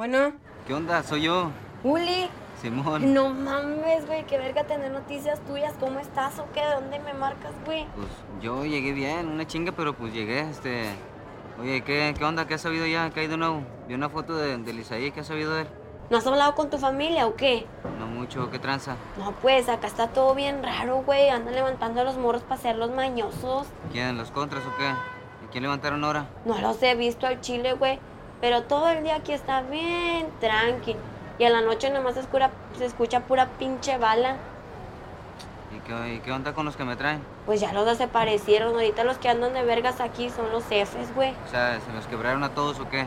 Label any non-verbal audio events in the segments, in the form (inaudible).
Bueno, ¿Qué onda? Soy yo, Uli. Simón. No mames, güey, qué verga tener noticias tuyas. ¿Cómo estás o qué? ¿De dónde me marcas, güey? Pues yo llegué bien, una chinga, pero pues llegué, este... Oye, ¿qué, qué onda? ¿Qué has sabido ya? ¿Qué hay de nuevo? Vi una foto de, del Isaí, ¿qué has sabido de él? ¿No has hablado con tu familia o qué? No mucho, ¿qué tranza? No, pues acá está todo bien raro, güey. Andan levantando a los morros para ser los mañosos. ¿Quién? ¿Los contras o qué? ¿Y quién levantaron ahora? No los he visto al chile, güey. Pero todo el día aquí está bien tranqui. Y a la noche nomás se escucha, se escucha pura pinche bala. ¿Y qué, y qué onda con los que me traen? Pues ya los desaparecieron. Ahorita los que andan de vergas aquí son los jefes, güey. O sea, ¿se los quebraron a todos o qué?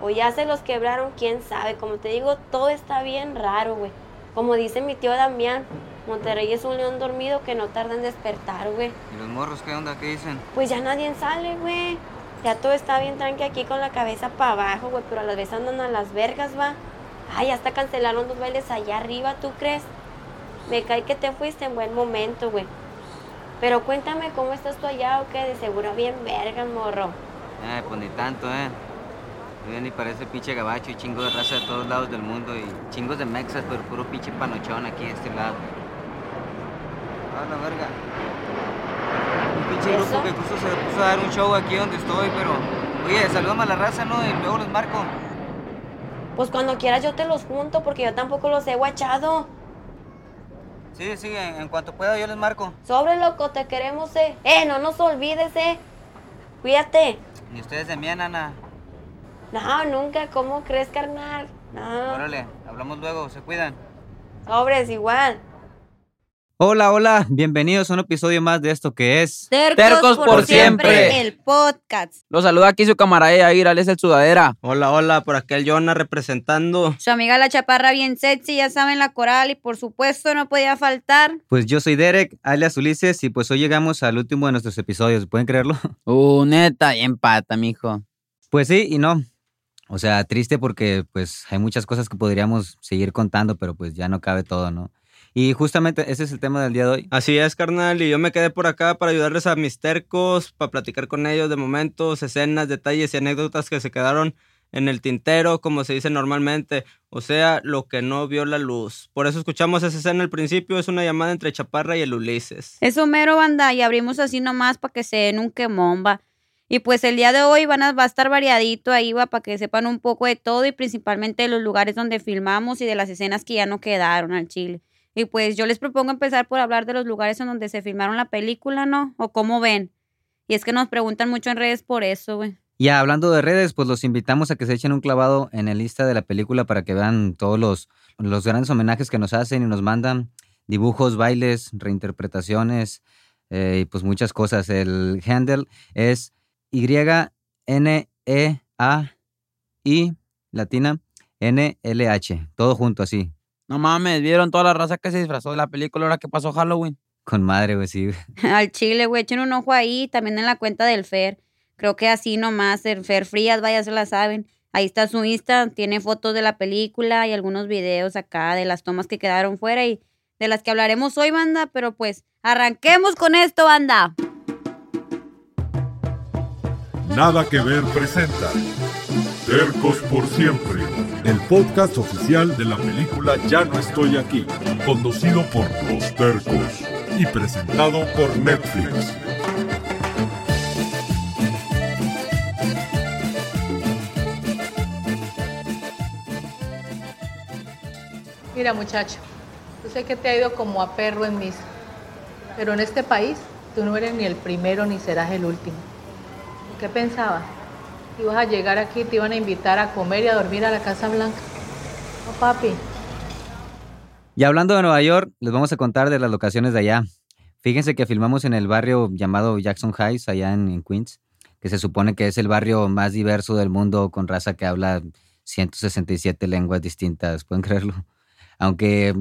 O ya se los quebraron, quién sabe. Como te digo, todo está bien raro, güey. Como dice mi tío Damián, Monterrey es un león dormido que no tarda en despertar, güey. ¿Y los morros qué onda? ¿Qué dicen? Pues ya nadie sale, güey. Ya todo está bien tranqui aquí con la cabeza para abajo, güey. Pero a las veces andan a las vergas, va. Ay, hasta cancelaron dos bailes allá arriba, ¿tú crees? Me cae que te fuiste en buen momento, güey. Pero cuéntame cómo estás tú allá o qué, de seguro bien vergas, morro. Eh, pues ni tanto, ¿eh? Yo ni parece pinche gabacho y chingo de raza de todos lados del mundo y chingos de mexas, pero puro pinche panochón aquí de este lado. Ah, la verga. Pinche grupo que justo se puso a dar un show aquí donde estoy, pero... Oye, saludame a la raza, ¿no? Y luego los marco. Pues cuando quieras yo te los junto porque yo tampoco los he guachado. Sí, sí, en, en cuanto pueda yo les marco. Sobre loco, te queremos, eh. Eh, no nos olvides, eh. Cuídate. Ni ustedes de mí, nana. No, nunca, ¿cómo crees, carnal? No. Órale, hablamos luego, se cuidan. Sobres, igual. Hola, hola, bienvenidos a un episodio más de esto que es... Tercos por siempre. El podcast. Los saluda aquí su camarada Yair, es el sudadera. Hola, hola, por aquí el Jonah representando. Su amiga la chaparra bien sexy, ya saben, la coral y por supuesto no podía faltar. Pues yo soy Derek, alias Ulises, y pues hoy llegamos al último de nuestros episodios, ¿pueden creerlo? (laughs) Uh, neta, y empata, mijo. Pues sí y no. O sea, triste porque pues hay muchas cosas que podríamos seguir contando, pero pues ya no cabe todo, ¿no? Y justamente ese es el tema del día de hoy. Así es, carnal, y yo me quedé por acá para ayudarles a mis tercos, para platicar con ellos de momentos, escenas, detalles y anécdotas que se quedaron en el tintero, como se dice normalmente, o sea, lo que no vio la luz. Por eso escuchamos esa escena al principio, es una llamada entre Chaparra y el Ulises. Eso mero, banda, y abrimos así nomás para que se den un quemón, va. Y pues el día de hoy van a, va a estar variadito ahí, va, para que sepan un poco de todo y principalmente de los lugares donde filmamos y de las escenas que ya no quedaron al chile. Y pues yo les propongo empezar por hablar de los lugares en donde se filmaron la película, ¿no? O cómo ven. Y es que nos preguntan mucho en redes por eso, güey. Ya hablando de redes, pues los invitamos a que se echen un clavado en el lista de la película para que vean todos los, los grandes homenajes que nos hacen y nos mandan. Dibujos, bailes, reinterpretaciones eh, y pues muchas cosas. El handle es Y-N-E-A-I latina N-L-H. Todo junto así. No mames, ¿vieron toda la raza que se disfrazó de la película ahora que pasó Halloween? Con madre, güey, sí. (laughs) Al chile, güey, echen un ojo ahí, también en la cuenta del Fer. Creo que así nomás, el Fer Frías, vaya, se la saben. Ahí está su Insta, tiene fotos de la película y algunos videos acá de las tomas que quedaron fuera y de las que hablaremos hoy, banda. Pero pues, arranquemos con esto, banda. Nada que ver presenta Tercos por siempre, el podcast oficial de la película Ya no estoy aquí, conducido por Los Tercos y presentado por Netflix. Mira muchacho, yo sé que te ha ido como a perro en misa, pero en este país tú no eres ni el primero ni serás el último. ¿Qué pensabas? Ibas a llegar aquí, te iban a invitar a comer y a dormir a la Casa Blanca. No, papi. Y hablando de Nueva York, les vamos a contar de las locaciones de allá. Fíjense que filmamos en el barrio llamado Jackson Heights, allá en, en Queens, que se supone que es el barrio más diverso del mundo con raza que habla 167 lenguas distintas, ¿pueden (laughs) creerlo? Aunque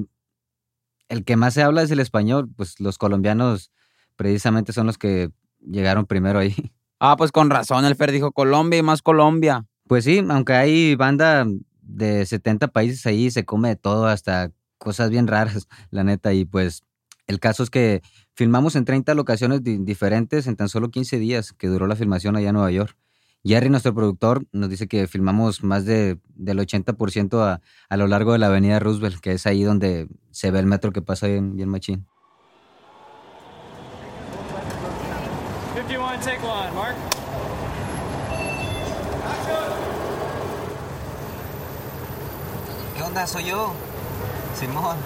el que más se habla es el español, pues los colombianos precisamente son los que llegaron primero ahí. Ah, pues con razón, el Fer dijo Colombia y más Colombia. Pues sí, aunque hay banda de 70 países ahí, se come de todo, hasta cosas bien raras, (laughs) la neta. Y pues el caso es que filmamos en 30 locaciones di- diferentes en tan solo 15 días que duró la filmación allá en Nueva York. Jerry, nuestro productor, nos dice que filmamos más de, del 80% a, a lo largo de la avenida Roosevelt, que es ahí donde se ve el metro que pasa bien, bien machín. 51, take one, Mark. ¿Qué onda? Soy yo, Simón.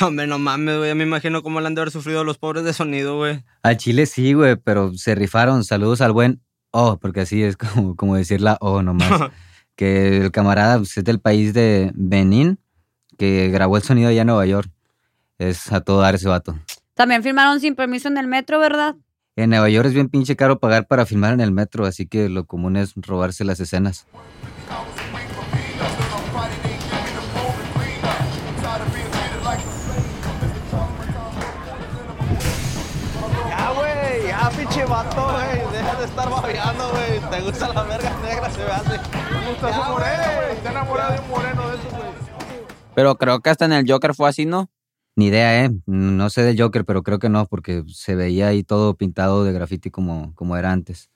Hombre, no mames, güey. Me imagino cómo le han de haber sufrido los pobres de sonido, güey. Al Chile sí, güey, pero se rifaron. Saludos al buen O, porque así es como, como decir la O nomás. (laughs) que el camarada pues, es del país de Benín, que grabó el sonido allá en Nueva York. Es a todo dar ese vato. También filmaron sin permiso en el metro, ¿verdad? En Nueva York es bien pinche caro pagar para filmar en el metro, así que lo común es robarse las escenas. Ya, güey, ya, pinche vato, güey. Deja de estar babeando, güey. Te gusta la verga negra, se me hace. Me gusta su moreno, güey. Está enamorado de un moreno de esos, güey. Pero creo que hasta en el Joker fue así, ¿no? Ni idea, ¿eh? No sé del Joker, pero creo que no, porque se veía ahí todo pintado de graffiti como, como era antes.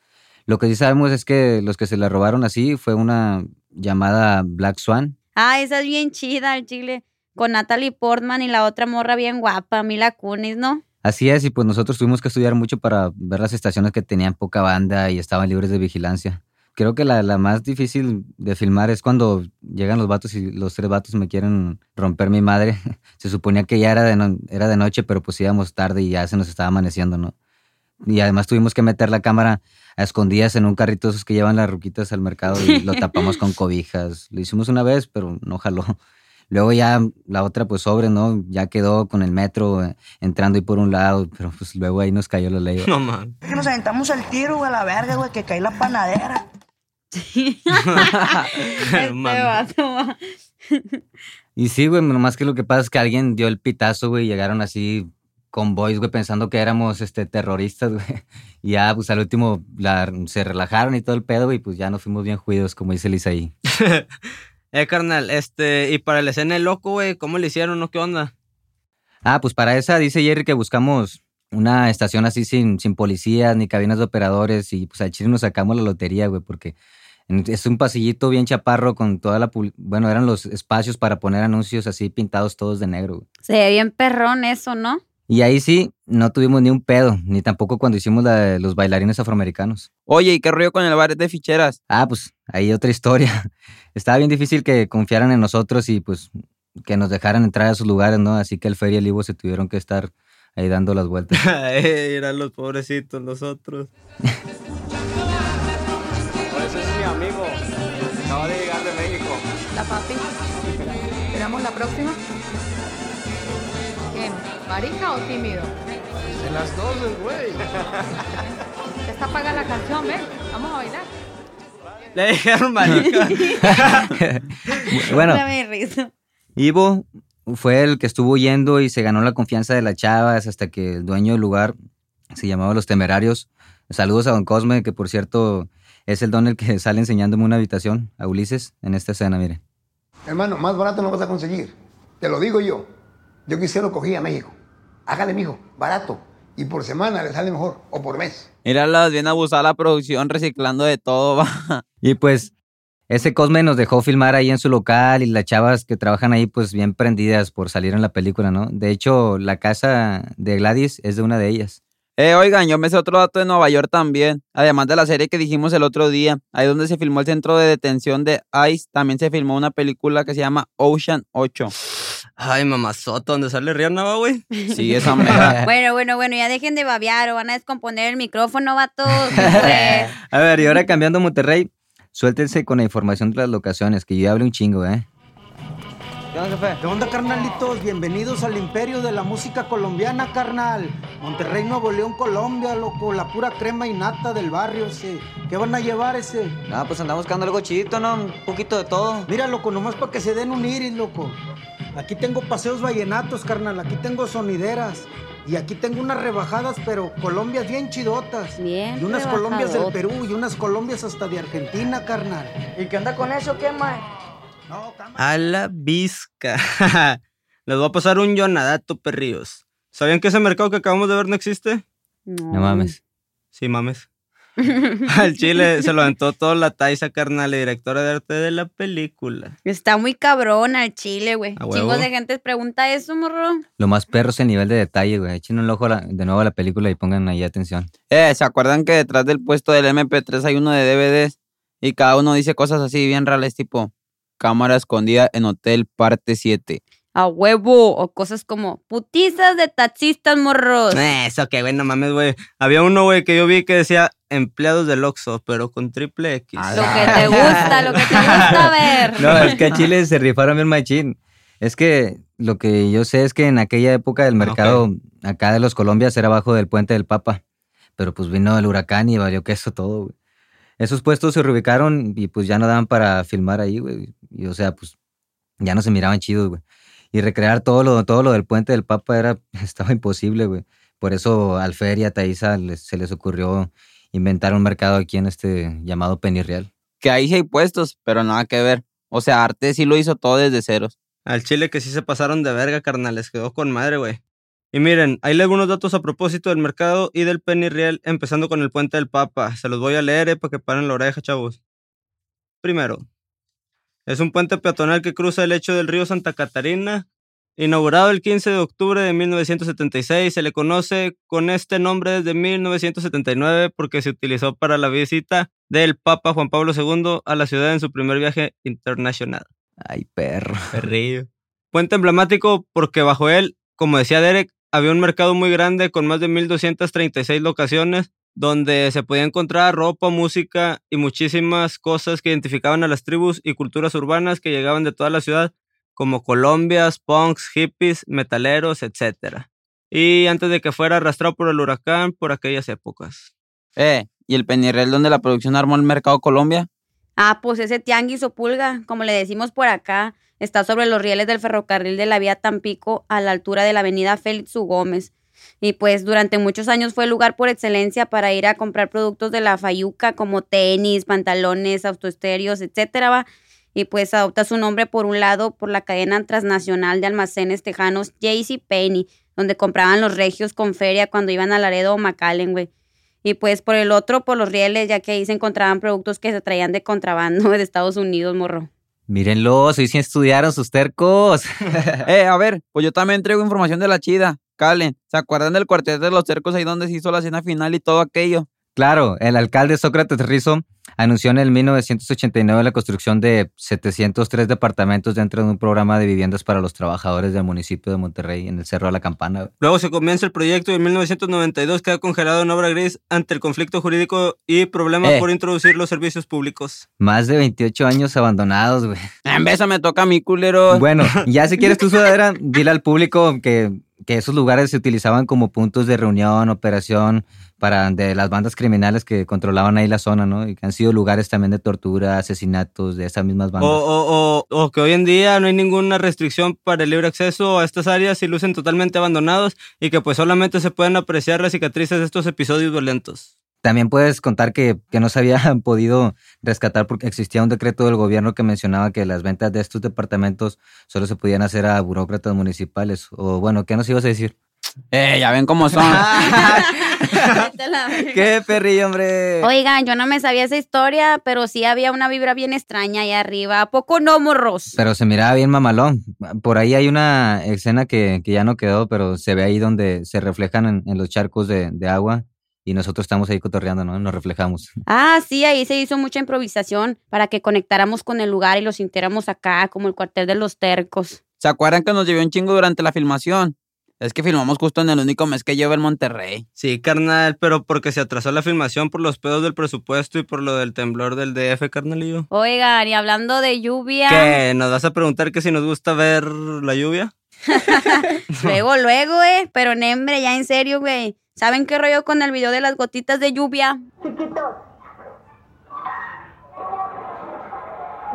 Lo que sí sabemos es que los que se la robaron así fue una llamada Black Swan. Ah, esa es bien chida, el chile. Con Natalie Portman y la otra morra bien guapa, Mila Kunis, ¿no? Así es, y pues nosotros tuvimos que estudiar mucho para ver las estaciones que tenían poca banda y estaban libres de vigilancia. Creo que la, la más difícil de filmar es cuando llegan los vatos y los tres vatos me quieren romper mi madre. (laughs) Se suponía que ya era de, no- era de noche, pero pues íbamos tarde y ya se nos estaba amaneciendo, ¿no? Y además tuvimos que meter la cámara a escondidas en un carrito esos que llevan las ruquitas al mercado y lo tapamos con (laughs) cobijas. Lo hicimos una vez, pero no jaló. (laughs) Luego ya la otra, pues sobre, ¿no? Ya quedó con el metro eh, entrando y por un lado, pero pues luego ahí nos cayó la ley. No mames. Que nos aventamos el tiro, güey, a la verga, güey, que cae la panadera. (laughs) Este vato, va. Y sí, güey, nomás que lo que pasa es que alguien dio el pitazo, güey, y llegaron así convoys, güey, pensando que éramos este, terroristas, güey. Y ya, pues al último la- se relajaron y todo el pedo, güey, y pues ya nos fuimos bien juidos, como dice Lisa ahí. (laughs) Eh, carnal, este, y para la escena del loco, güey, ¿cómo le hicieron, no? ¿Qué onda? Ah, pues para esa dice Jerry que buscamos una estación así sin, sin policías ni cabinas de operadores y pues al chile nos sacamos la lotería, güey, porque es un pasillito bien chaparro con toda la... Bueno, eran los espacios para poner anuncios así pintados todos de negro, güey. Se ve bien perrón eso, ¿no? Y ahí sí, no tuvimos ni un pedo, ni tampoco cuando hicimos la de los bailarines afroamericanos. Oye, ¿y qué rollo con el bar de ficheras? Ah, pues ahí otra historia. (laughs) Estaba bien difícil que confiaran en nosotros y pues que nos dejaran entrar a sus lugares, ¿no? Así que el Feria y el Ivo se tuvieron que estar ahí dando las vueltas. (laughs) Eran los pobrecitos nosotros. Pues ese es mi amigo. Acaba de llegar de México. La papi. ¿Esperamos la próxima? ¿Qué? ¿Marica o tímido? De las dos, güey. (laughs) Está paga la canción, ¿ven? Vamos a bailar. Le dijeron marica. (laughs) bueno. Ivo fue el que estuvo yendo y se ganó la confianza de las chavas hasta que el dueño del lugar se llamaba Los Temerarios. Saludos a Don Cosme, que por cierto es el don el que sale enseñándome una habitación a Ulises en esta escena, mire. Hermano, más barato no vas a conseguir. Te lo digo yo. Yo quisiera lo cogí a México. Hágale, mijo, barato. Y por semana le sale mejor. O por mes. Mírala, bien abusada la producción, reciclando de todo, (laughs) va. Y pues ese Cosme nos dejó filmar ahí en su local y las chavas que trabajan ahí pues bien prendidas por salir en la película, ¿no? De hecho, la casa de Gladys es de una de ellas. Eh, oigan, yo me sé otro dato de Nueva York también. Además de la serie que dijimos el otro día, ahí donde se filmó el centro de detención de ICE, también se filmó una película que se llama Ocean 8. Ay, mamazota, ¿dónde sale Rihanna, va, güey? Sí, esa mera. (laughs) Bueno, bueno, bueno, ya dejen de babear o van a descomponer el micrófono, vatos. (laughs) Pues, A ver, y ahora cambiando a Monterrey, suéltense con la información de las locaciones, que yo ya hablé un chingo, ¿eh? ¿Qué onda, jefe? ¿Qué onda, carnalitos? Bienvenidos al imperio de la música colombiana, carnal. Monterrey, Nuevo León, Colombia, loco. La pura crema y nata del barrio, ese. ¿Qué van a llevar, ese? Ah, pues andamos buscando algo chidito, ¿no? Un poquito de todo. Mira, loco, nomás para que se den un iris, loco. Aquí tengo paseos vallenatos, carnal. Aquí tengo sonideras. Y aquí tengo unas rebajadas, pero Colombias bien chidotas. Bien Y unas Colombias del. Perú y unas Colombias hasta de Argentina, carnal. ¿Y qué onda con eso, qué, mae? No, cama. A la visca. (laughs) Les voy a pasar un yonadato, perrillos. ¿Sabían que ese mercado que acabamos de ver no existe? No mames. Sí, mames. (laughs) Al chile se lo aventó toda la Taisa, carnal, y directora de arte de la película. Está muy cabrón al chile, güey. Chingos de gente pregunta eso, morro. Lo más perro es el nivel de detalle, güey. Echen un ojo la- de nuevo a la película y pongan ahí atención. Eh, ¿se acuerdan que detrás del puesto del MP3 hay uno de DVDs? Y cada uno dice cosas así bien reales, tipo cámara escondida en hotel parte 7. A huevo. O cosas como putizas de taxistas, morros. Eh, Eso que, güey, no mames, güey. Había uno, güey, que yo vi que decía empleados del Oxxo, pero con triple X. Lo que te gusta, lo que te gusta (laughs) ver. No, es que a Chile se rifaron bien machín. Es que lo que yo sé es que en aquella época el mercado acá de los Colombias era abajo del puente del Papa. Pero pues vino el huracán y valió que eso todo, güey. Esos puestos se reubicaron y pues ya no daban para filmar ahí, güey. Y o sea, pues ya no se miraban chidos, güey. Y recrear todo lo, todo lo del puente del Papa era, (laughs) estaba imposible, güey. Por eso al Fer y a Thaisa les- se les ocurrió inventar un mercado aquí en este llamado Penirreal. Que ahí sí hay puestos, pero nada que ver. O sea, Arte sí lo hizo todo desde ceros. Al chile que sí se pasaron de verga, carnal. Les quedó con madre, güey. Y miren, ahí le algunos datos a propósito del mercado y del Penny Real, empezando con el puente del Papa. Se los voy a leer, eh, para que paren la oreja, chavos. Primero, es un puente peatonal que cruza el lecho del río Santa Catarina. Inaugurado el 15 de octubre de 1976, se le conoce con este nombre desde 1979 porque se utilizó para la visita del Papa Juan Pablo II a la ciudad en su primer viaje internacional. Ay, perro. Perrillo. Puente emblemático porque bajo él, como decía Derek, había un mercado muy grande con más de 1236 locaciones donde se podía encontrar ropa, música y muchísimas cosas que identificaban a las tribus y culturas urbanas que llegaban de toda la ciudad, como colombias, punks, hippies, metaleros, etc. Y antes de que fuera arrastrado por el huracán por aquellas épocas. Eh, ¿y el Penirrel donde la producción armó el Mercado Colombia? Ah, pues ese tianguis o pulga, como le decimos por acá, está sobre los rieles del ferrocarril de la vía Tampico a la altura de la avenida Félix U. Gómez. Y pues durante muchos años fue el lugar por excelencia para ir a comprar productos de la Fayuca como tenis, pantalones, autoestéreos, etcétera, va. Y pues adopta su nombre por un lado por la cadena transnacional de almacenes tejanos JC Penney, donde compraban los regios con feria cuando iban a Laredo o McAllen, güey. Y pues por el otro, por los rieles, ya que ahí se encontraban productos que se traían de contrabando (laughs) de Estados Unidos, morro. Mírenlos, hoy sí estudiaron sus tercos. (laughs) eh, a ver, pues yo también traigo información de la chida. Calen, ¿se acuerdan del cuarteto de los cercos ahí donde se hizo la cena final y todo aquello? Claro, el alcalde Sócrates Rizzo anunció en el 1989 la construcción de 703 departamentos dentro de un programa de viviendas para los trabajadores del municipio de Monterrey en el Cerro de la Campana. Luego se comienza el proyecto y en 1992 queda congelado en obra gris ante el conflicto jurídico y problemas Eh. por introducir los servicios públicos. Más de 28 años abandonados, güey. En beso me toca a mí, culero. Bueno, ya si quieres tu (laughs) sudadera, dile al público que, que esos lugares se utilizaban como puntos de reunión, operación para de las bandas criminales que controlaban ahí la zona, ¿no? Y que han sido lugares también de tortura, asesinatos de esas mismas O, bandas. o, o, o que hoy en día no hay ninguna restricción para el libre acceso a estas áreas y lucen totalmente abandonados y que pues solamente se pueden apreciar las cicatrices de estos episodios violentos. También puedes contar que, que no se había (laughs) podido rescatar porque existía un decreto del gobierno que mencionaba que las ventas de estos departamentos solo se podían hacer a burócratas municipales. O bueno, ¿qué nos ibas a decir? Eh, ya ven cómo son. (laughs) ¡Qué perrillo, hombre! Oigan, yo no me sabía esa historia, pero sí había una vibra bien extraña ahí arriba. ¿A poco no, morros? Pero se miraba bien mamalón. Por ahí hay una escena que, que ya no quedó, pero se ve ahí donde se reflejan en, en los charcos de, de agua y nosotros estamos ahí cotorreando, ¿no? Nos reflejamos. (laughs) Ah, sí, ahí se hizo mucha improvisación para que conectáramos con el lugar y lo sintiéramos acá, como el cuartel de los tercos. ¿Se acuerdan que nos llevó un chingo durante la filmación? Es que filmamos justo en el único mes que lleva el Monterrey. Sí, carnal, pero porque se atrasó la filmación por los pedos del presupuesto y por lo del temblor del DF, carnalillo. Oigan, y hablando de lluvia. ¿Qué? ¿Nos vas a preguntar que si nos gusta ver la lluvia? (laughs) Luego, luego, eh. Pero Nembre, ya en serio, güey. ¿Saben qué rollo con el video de las gotitas de lluvia? Chiquitos.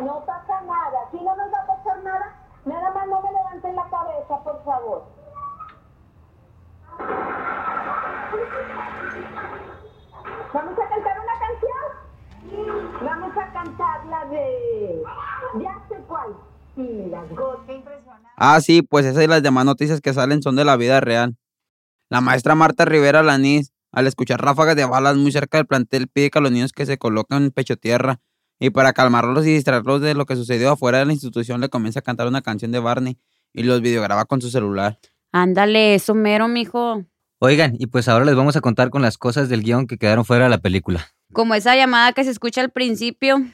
No pasa nada. Si no nos va a pasar nada, nada más no me levanten la cabeza, por favor. ¿Vamos a cantar una canción? Vamos a cantar la de... Ya sé cuál. Sí, las gotas. Ah, sí, pues esas y las demás noticias que salen son de la vida real. La maestra Marta Rivera Lanís al escuchar ráfagas de balas muy cerca del plantel, pide que a los niños que se coloquen en pecho tierra. Y para calmarlos y distraerlos de lo que sucedió afuera de la institución, le comienza a cantar una canción de Barney y los videograba con su celular. Ándale, eso mero, mijo. Oigan, y pues ahora les vamos a contar con las cosas del guion que quedaron fuera de la película. Como esa llamada que se escucha al principio.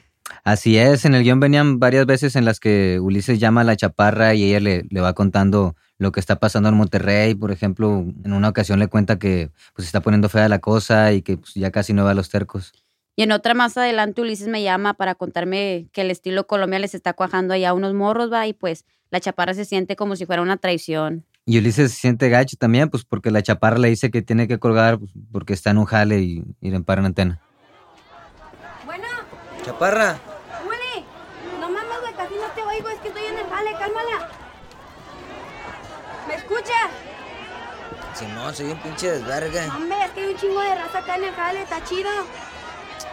Así es, en el guion venían varias veces en las que Ulises llama a la chaparra y ella le, le va contando lo que está pasando en Monterrey. Por ejemplo, en una ocasión le cuenta que pues, se está poniendo fea la cosa y que pues, ya casi no va a los tercos. Y en otra más adelante Ulises me llama para contarme que el estilo colombiano les está cuajando allá unos morros, va, y pues la chaparra se siente como si fuera una traición. Y Ulises se siente gacho también, pues porque la chaparra le dice que tiene que colgar pues, porque está en un jale y, y le emparan antena. Bueno, Chaparra, Uli, no mames, güey, casi no te oigo, es que estoy en el jale, cálmala. ¿Me escuchas? Simón, soy un pinche desvergue. Hombre, es que hay un chingo de raza acá en el jale, está chido.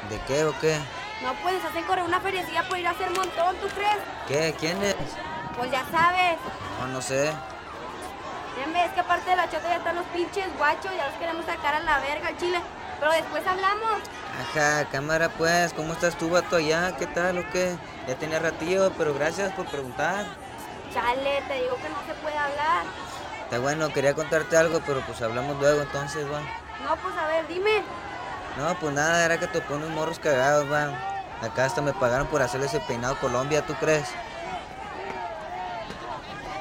¿De qué o qué? No puedes hacer correr una feriecilla por ir a hacer montón, ¿tú crees? ¿Qué? ¿Quién es? Pues ya sabes. No, no sé. En vez que aparte de la chota ya están los pinches guachos, ya los queremos sacar a la verga al chile. Pero después hablamos. Ajá, cámara pues, ¿cómo estás tú, vato, allá? ¿Qué tal o qué? Ya tenía ratillo, pero gracias por preguntar. Chale, te digo que no se puede hablar. Está bueno, quería contarte algo, pero pues hablamos luego entonces, va. No, pues a ver, dime. No, pues nada, era que te pones morros cagados, va. Acá hasta me pagaron por hacerle ese peinado Colombia, ¿tú crees?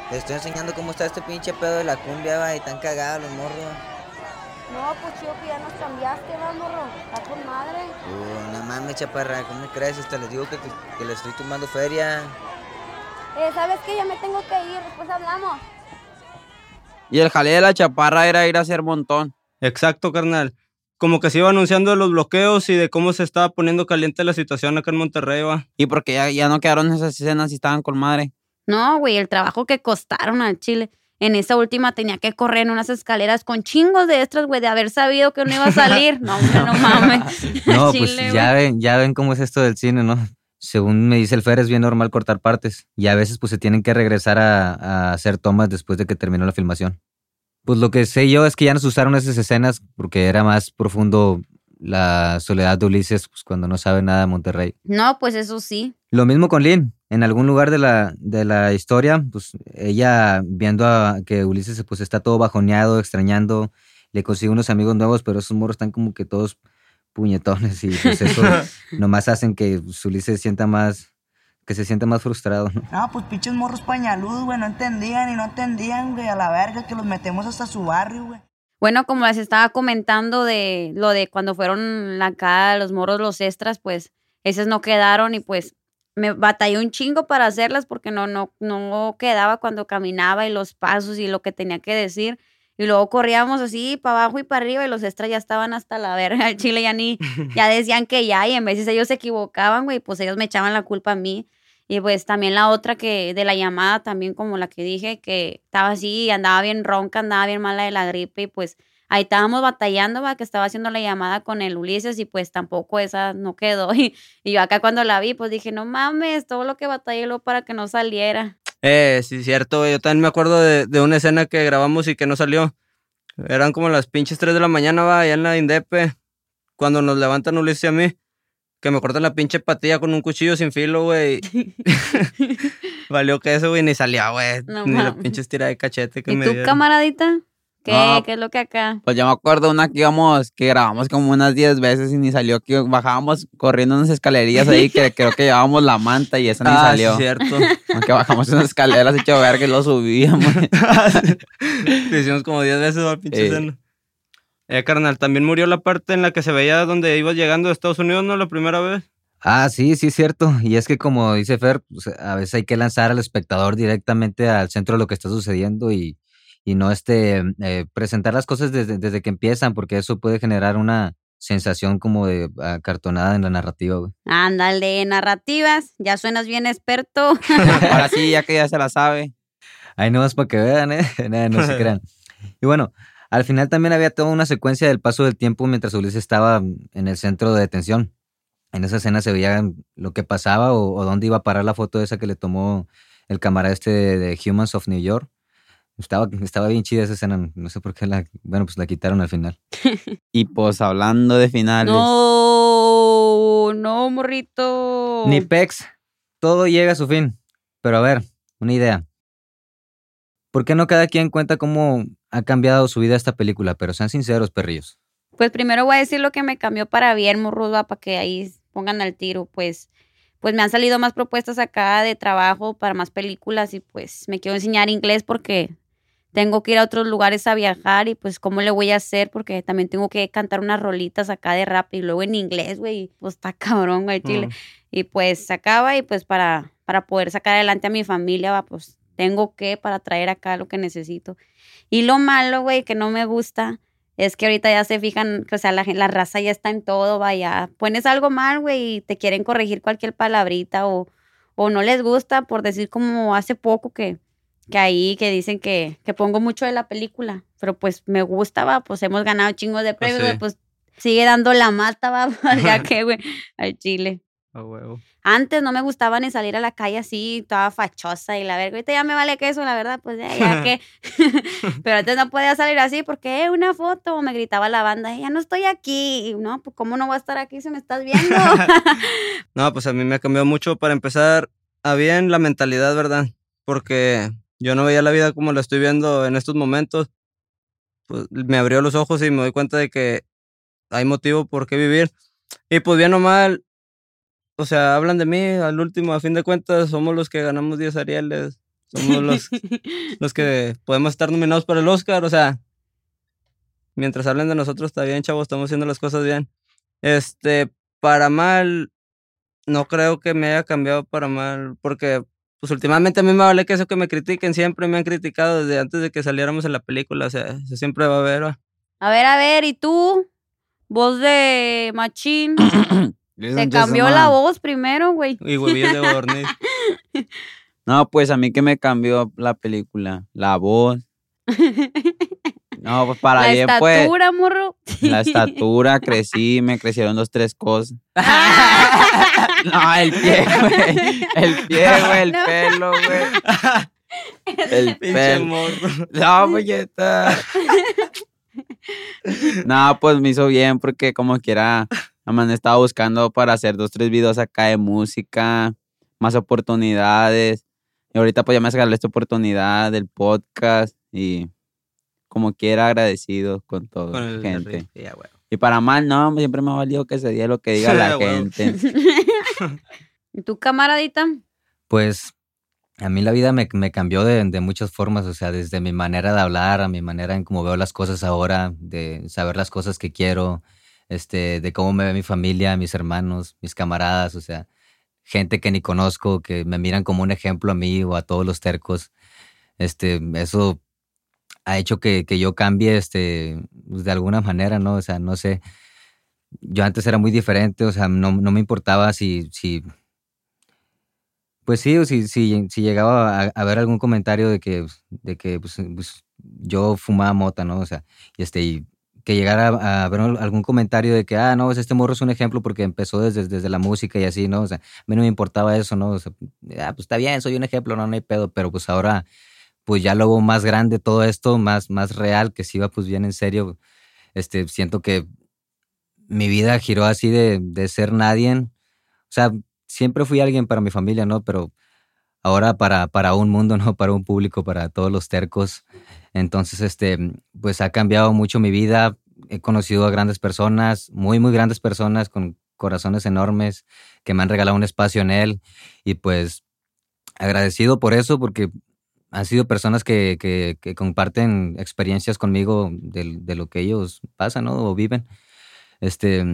Te estoy enseñando cómo está este pinche pedo de la cumbia, va, y tan cagados los morros. No, pues chido que ya nos cambiaste, va, morro. Está con madre. Uh, no mames, chaparra, ¿cómo crees? Hasta les digo que, te- que le estoy tomando feria. Eh, ¿sabes qué? Ya me tengo que ir, después hablamos. Y el jale de la chaparra era ir a hacer montón. Exacto, carnal. Como que se iba anunciando de los bloqueos y de cómo se estaba poniendo caliente la situación acá en Monterrey, va. Y porque ya, ya no quedaron esas escenas y estaban con madre. No, güey, el trabajo que costaron al chile. En esa última tenía que correr en unas escaleras con chingos de extras, güey, de haber sabido que no iba a salir. No, hombre, no mames. (laughs) No, (laughs) Chile, pues ya ven, ya ven cómo es esto del cine, ¿no? Según me dice el Fer, es bien normal cortar partes. Y a veces pues se tienen que regresar a, a hacer tomas después de que terminó la filmación. Pues lo que sé yo es que ya nos usaron esas escenas porque era más profundo la soledad de Ulises pues, cuando no sabe nada de Monterrey. No, pues eso sí. Lo mismo con Lynn. En algún lugar de la, de la historia, pues ella viendo a que Ulises pues está todo bajoneado, extrañando, le consigue unos amigos nuevos, pero esos morros están como que todos puñetones y pues (laughs) eso nomás hacen que pues, Ulises sienta más, que se sienta más frustrado, ¿no? No, pues pinches morros pañaludos, güey, no entendían y no entendían, güey, a la verga que los metemos hasta su barrio, güey. Bueno, como les estaba comentando de lo de cuando fueron acá los morros, los extras, pues esas no quedaron y pues me batallé un chingo para hacerlas porque no, no, no quedaba cuando caminaba y los pasos y lo que tenía que decir. Y luego corríamos así para abajo y para arriba y los extras ya estaban hasta la verga. El chile ya ni, (laughs) ya decían que ya y en veces ellos se equivocaban, güey, pues ellos me echaban la culpa a mí. Y pues también la otra que de la llamada, también como la que dije, que estaba así, andaba bien ronca, andaba bien mala de la gripe y pues ahí estábamos batallando, va, que estaba haciendo la llamada con el Ulises y pues tampoco esa no quedó. Y, (laughs) y yo acá cuando la vi, pues dije, no mames, todo lo que batallé luego para que no saliera. Eh, sí, cierto, güey. Yo también me acuerdo de, de una escena que grabamos y que no salió. Eran como las pinches 3 de la mañana, va, allá en la Indepe. Cuando nos levantan Ulises y a mí. Que me cortan la pinche patilla con un cuchillo sin filo, güey. (laughs) (laughs) Valió que eso, güey, ni salía, güey. No ni la pinche estira de cachete que ¿Y me tú, dieron. camaradita? ¿Qué? ¿Qué es lo que acá? Pues yo me acuerdo una que íbamos, que grabamos como unas 10 veces y ni salió, que bajábamos corriendo unas escalerillas ahí, que (laughs) creo que llevábamos la manta y esa ni Ah, sí, salió. cierto. (laughs) Aunque bajamos unas escaleras hecho verga y lo subíamos. (laughs) Lo hicimos como 10 veces, va, pinche Eh. Eh, carnal, también murió la parte en la que se veía donde ibas llegando de Estados Unidos, ¿no? La primera vez. Ah, sí, sí es cierto. Y es que como dice Fer, pues, a veces hay que lanzar al espectador directamente al centro de lo que está sucediendo y, y no este eh, presentar las cosas desde, desde que empiezan, porque eso puede generar una sensación como de acartonada en la narrativa, güey. Ándale, narrativas, ya suenas bien experto. (laughs) Ahora sí, ya que ya se la sabe. Ahí nomás para que vean, ¿eh? (laughs) No se crean. Y bueno, al final también había toda una secuencia del paso del tiempo mientras Ulises estaba en el centro de detención. En esa escena se veía lo que pasaba o, o dónde iba a parar la foto esa que le tomó el camarada este de, de Humans of New York. Estaba, estaba bien chida esa escena. No sé por qué la. Bueno, pues la quitaron al final. (laughs) Y pues hablando de finales. No, no, morrito. Ni Pex. Todo llega a su fin. Pero a ver, una idea. ¿Por qué no cada quien cuenta cómo ha cambiado su vida esta película? Pero sean sinceros, perrillos. Pues primero voy a decir lo que me cambió para bien, morros, va, para que ahí pongan al tiro. Pues, pues me han salido más propuestas acá de trabajo para más películas y pues me quiero enseñar inglés porque tengo que ir a otros lugares a viajar y pues cómo le voy a hacer porque también tengo que cantar unas rolitas acá de rap y luego en inglés, güey, pues está (laughs) cabrón, güey, chile. Mm. Y pues sacaba y pues para, para poder sacar adelante a mi familia, va, pues tengo que para traer acá lo que necesito. Y lo malo, güey, que no me gusta, es que ahorita ya se fijan, que, o sea, la, la raza ya está en todo, vaya. Pones algo mal, güey, y te quieren corregir cualquier palabrita o, o no les gusta por decir como hace poco que, que ahí que dicen que, que pongo mucho de la película, pero pues me gusta, va, pues hemos ganado chingos de premios, sí. güey, pues sigue dando la mata, (laughs) va, ya (laughs) que, güey, al chile. A huevo. Antes no me gustaba ni salir a la calle así, toda fachosa y la verga. Ahorita ya me vale que eso, la verdad, pues ya, ya que. (laughs) Pero antes no podía salir así porque, eh, una foto, me gritaba la banda, ya no estoy aquí. Y no, pues cómo no voy a estar aquí si me estás viendo. No, pues a mí me ha cambiado mucho para empezar a bien la mentalidad, ¿verdad? Porque yo no veía la vida como la estoy viendo en estos momentos. Pues me abrió los ojos y me doy cuenta de que hay motivo por qué vivir. Y pues bien o mal, o sea, hablan de mí, al último, a fin de cuentas, somos los que ganamos 10 Arieles. Somos los, (laughs) los que podemos estar nominados para el Oscar, o sea, mientras hablen de nosotros está bien, chavos, estamos haciendo las cosas bien. Este, para mal, no creo que me haya cambiado para mal, porque pues últimamente a mí me vale que eso que me critiquen, siempre me han criticado desde antes de que saliéramos en la película, o sea, eso siempre va a haber, ¿va? a ver, a ver, ¿y tú? Voz de machín. (coughs) Se cambió la voz primero, güey. y huevillos de gorniz. (laughs) No, pues a mí que me cambió la película. La voz. (laughs) No, pues para la bien, pues. estatura, morro. La estatura, (laughs) crecí, me crecieron dos, tres cosas. (laughs) No, el pie, güey. El pie, güey, el No. pelo, güey. (laughs) El pelo. morro. No, polleta. No, pues me hizo bien porque como quiera, nada más estaba buscando para hacer dos, tres videos acá de música, más oportunidades. Y ahorita pues ya me salió esta oportunidad del podcast y como quiera agradecido con todo, Con el gente. Y para mal, no, siempre me ha valido que se diga lo que diga la (laughs) Huevo. gente. (laughs) ¿Y tu camaradita? Pues a mí la vida me, me cambió de, de muchas formas, o sea, desde mi manera de hablar, a mi manera en cómo veo las cosas ahora, de saber las cosas que quiero, este, de cómo me ve mi familia, mis hermanos, mis camaradas, o sea, gente que ni conozco, que me miran como un ejemplo a mí o a todos los tercos. Este, eso ha hecho que, que yo cambie, este, pues, de alguna manera, ¿no? O sea, no sé. Yo antes era muy diferente, o sea, no, no me importaba si, si pues sí, o si, si, si llegaba a, a ver algún comentario de que, de que pues, pues, yo fumaba mota, ¿no? O sea, y este, y que llegara a, a ver algún comentario de que, ah, no, pues, este morro es un ejemplo porque empezó desde, desde la música y así, ¿no? O sea, a mí no me importaba eso, ¿no? O sea, ah, pues está bien, soy un ejemplo, no, no hay pedo, pero pues ahora, pues ya lo veo más grande todo esto, más, más real, que si iba pues bien en serio, este, siento que mi vida giró así de, de ser nadie, o sea, siempre fui alguien para mi familia, ¿no? Pero ahora para, para un mundo, (laughs) ¿no? Para un público, para todos los tercos. Entonces, este, pues ha cambiado mucho mi vida. He conocido a grandes personas, muy, muy grandes personas con corazones enormes que me han regalado un espacio en él. Y pues agradecido por eso, porque han sido personas que, que, que comparten experiencias conmigo de, de lo que ellos pasan, ¿no? O viven. Este,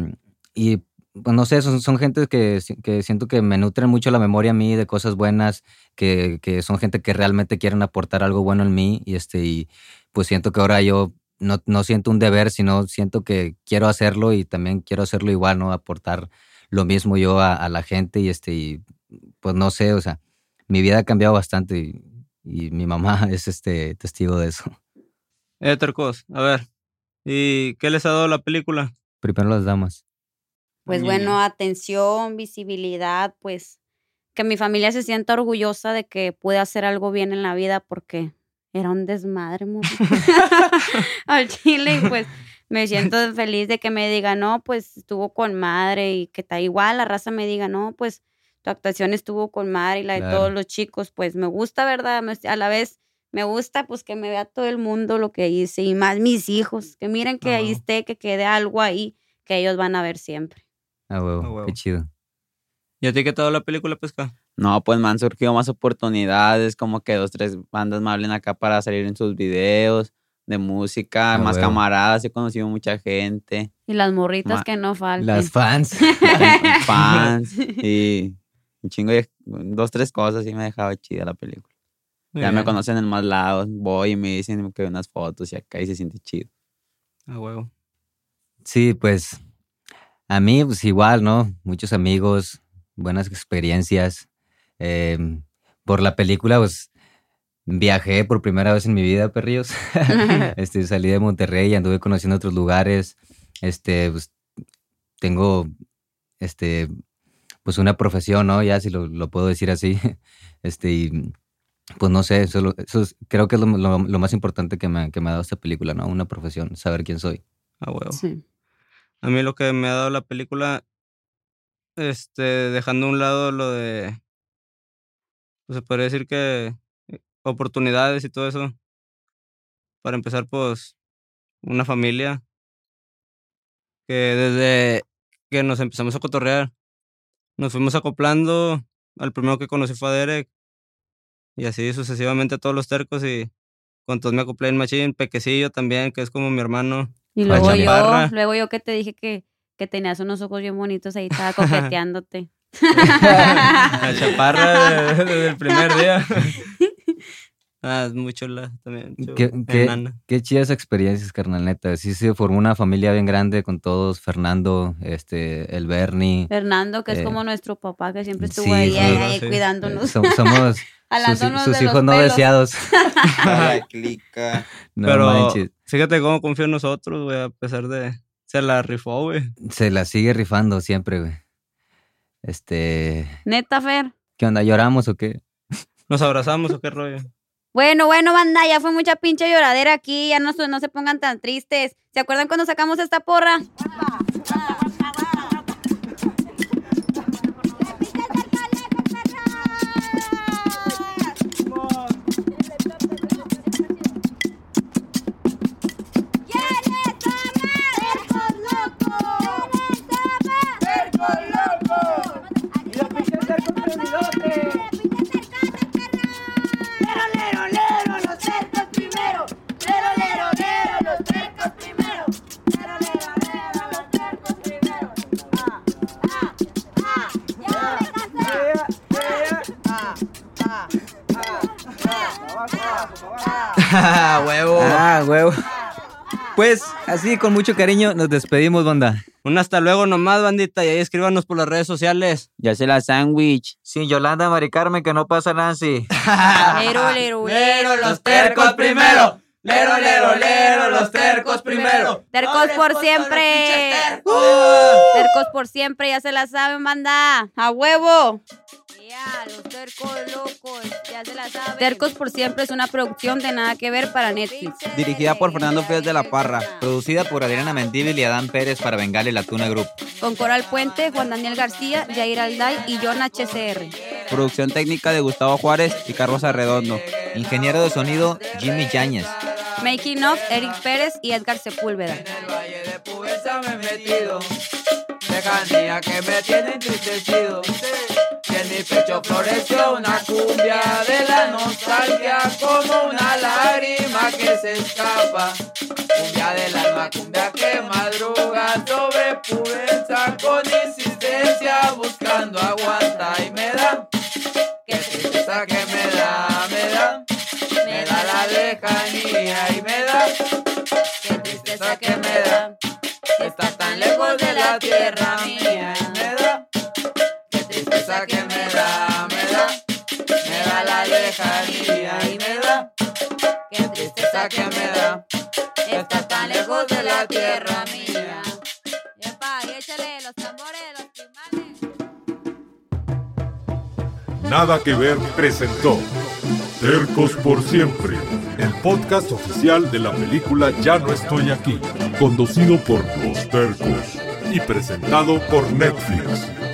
y pues no sé, son, son gente que, que siento que me nutren mucho la memoria a mí de cosas buenas, que, que son gente que realmente quieren aportar algo bueno en mí y este y pues siento que ahora yo no, no siento un deber, sino siento que quiero hacerlo y también quiero hacerlo igual, ¿no? Aportar lo mismo yo a, a la gente y este y pues no sé, o sea, mi vida ha cambiado bastante y, y mi mamá (laughs) es este testigo de eso. Eh, tercos, a ver. ¿Y qué les ha dado la película? Primero las damas. Pues bueno, atención, visibilidad, pues que mi familia se sienta orgullosa de que pude hacer algo bien en la vida porque era un desmadre. (laughs) (laughs) Al chile, y pues me siento feliz de que me diga, no, pues estuvo con madre y que está igual la raza me diga, no, pues tu actuación estuvo con madre y la de Claro. todos los chicos, pues me gusta, ¿verdad? A la vez me gusta pues que me vea todo el mundo lo que hice y más mis hijos, que miren que ahí esté, que quede algo ahí que ellos van a ver siempre. Ah, huevo, Ah, huevo. qué chido. ¿Y a ti qué tal la película, Pesca? No, pues me han surgido más oportunidades, como que dos, tres bandas me hablen acá para salir en sus videos de música, Ah, más huevo. camaradas, he conocido mucha gente, Y las morritas Ma- que no faltan. Las fans. (laughs) (laughs) fans (laughs) y un chingo de dos, tres cosas y me dejaba chida la película. Muy ya me conocen en más lados, voy y me dicen que unas fotos y acá y se siente chido. A huevo. Sí, pues a mí pues igual, ¿no? Muchos amigos, buenas experiencias. Em, por la película, pues viajé por primera vez en mi vida, perrillos. (laughs) (laughs) este, salí de Monterrey y anduve conociendo otros lugares. Este, pues tengo, este, pues una profesión, ¿no? Ya si lo, lo puedo decir así. (laughs) Este, y pues no sé, eso, lo- eso es- creo que es lo, lo- lo más importante que me, que me ha dado esta película, ¿no? Una profesión, saber quién soy. A huevo. Sí. A mí lo que me ha dado la película, este, dejando a un lado lo de, pues se podría decir que eh, oportunidades y todo eso. Para empezar, pues, una familia que desde que nos empezamos a cotorrear, nos fuimos acoplando. Al primero que conocí fue a Derek. Y así sucesivamente a todos los tercos y con todos me acoplé en Machine, Pequecillo también, que es como mi hermano. Y luego yo, luego yo que te dije que, que tenías unos ojos bien bonitos ahí, estaba (laughs) coqueteándote. (laughs) La chaparra de- desde el primer día. (laughs) ah, es muy chula también. Qué, qué, qué chidas experiencias, carnal, neta. Sí se formó una familia bien grande con todos, Fernando, este, el Bernie. Fernando, que es Eh, como nuestro papá, que siempre estuvo sí, ahí, sí, ahí, no, ahí sí. cuidándonos. Eh, som- somos (laughs) sus, de hijos no pelos. deseados. (laughs) La (laughs) clica. No Pero manches. fíjate cómo confío en nosotros, güey, a pesar de... Se la rifó, güey. Se la sigue rifando siempre, güey. Este, Neta, Fer. ¿qué onda? ¿Lloramos o qué? ¿Nos abrazamos o qué rollo? Bueno, bueno, banda, ya fue mucha pinche lloradera aquí, ya no, no se pongan tan tristes. ¿Se acuerdan cuando sacamos esta porra? Pues así, con mucho cariño, nos despedimos, banda. Un hasta luego nomás, bandita, y ahí escríbanos por las redes sociales. Ya se la sándwich. Sí, Yolanda, Mari Carmen, que no pasa Nancy. (laughs) Lero, lero, lero, los tercos primero. Lero, lero, lero, los tercos primero. Tercos por siempre. Tercos por siempre, ya se la saben, banda. A huevo. Ya, los tercos locos, ya se la saben. Tercos por siempre es una producción de nada que ver para Netflix. Dirigida por Fernando Frías de la Parra. Producida por Adriana Mendíbil y Adán Pérez para Bengal y la Tuna Group. Con Coral Puente, Juan Daniel García, Jair Alday y John HCR. Producción técnica de Gustavo Juárez y Carlos Arredondo. Ingeniero de sonido, Jimmy Yáñez. Making of, Eric Pérez y Edgar Sepúlveda. valle de Puberta me he metido. Lejanía que me tiene entristecido. Y en mi pecho floreció una cumbia de la nostalgia como una lágrima que se escapa. Cumbia del alma, cumbia que madruga sobre Puberta con insistencia buscando aguanta y me da. Qué tristeza que me lejanía y me da. Qué tristeza que me da. Estar tan lejos de la tierra mía y me da. Qué tristeza que me da, me da. Me da la lejanía y me da. Qué tristeza que me da. Estar tan lejos de la tierra mía. Epa, y échale los tambores, los timbales. Nada que ver presentó Tercos por siempre, el podcast oficial de la película Ya no estoy aquí, conducido por Los Tercos y presentado por Netflix.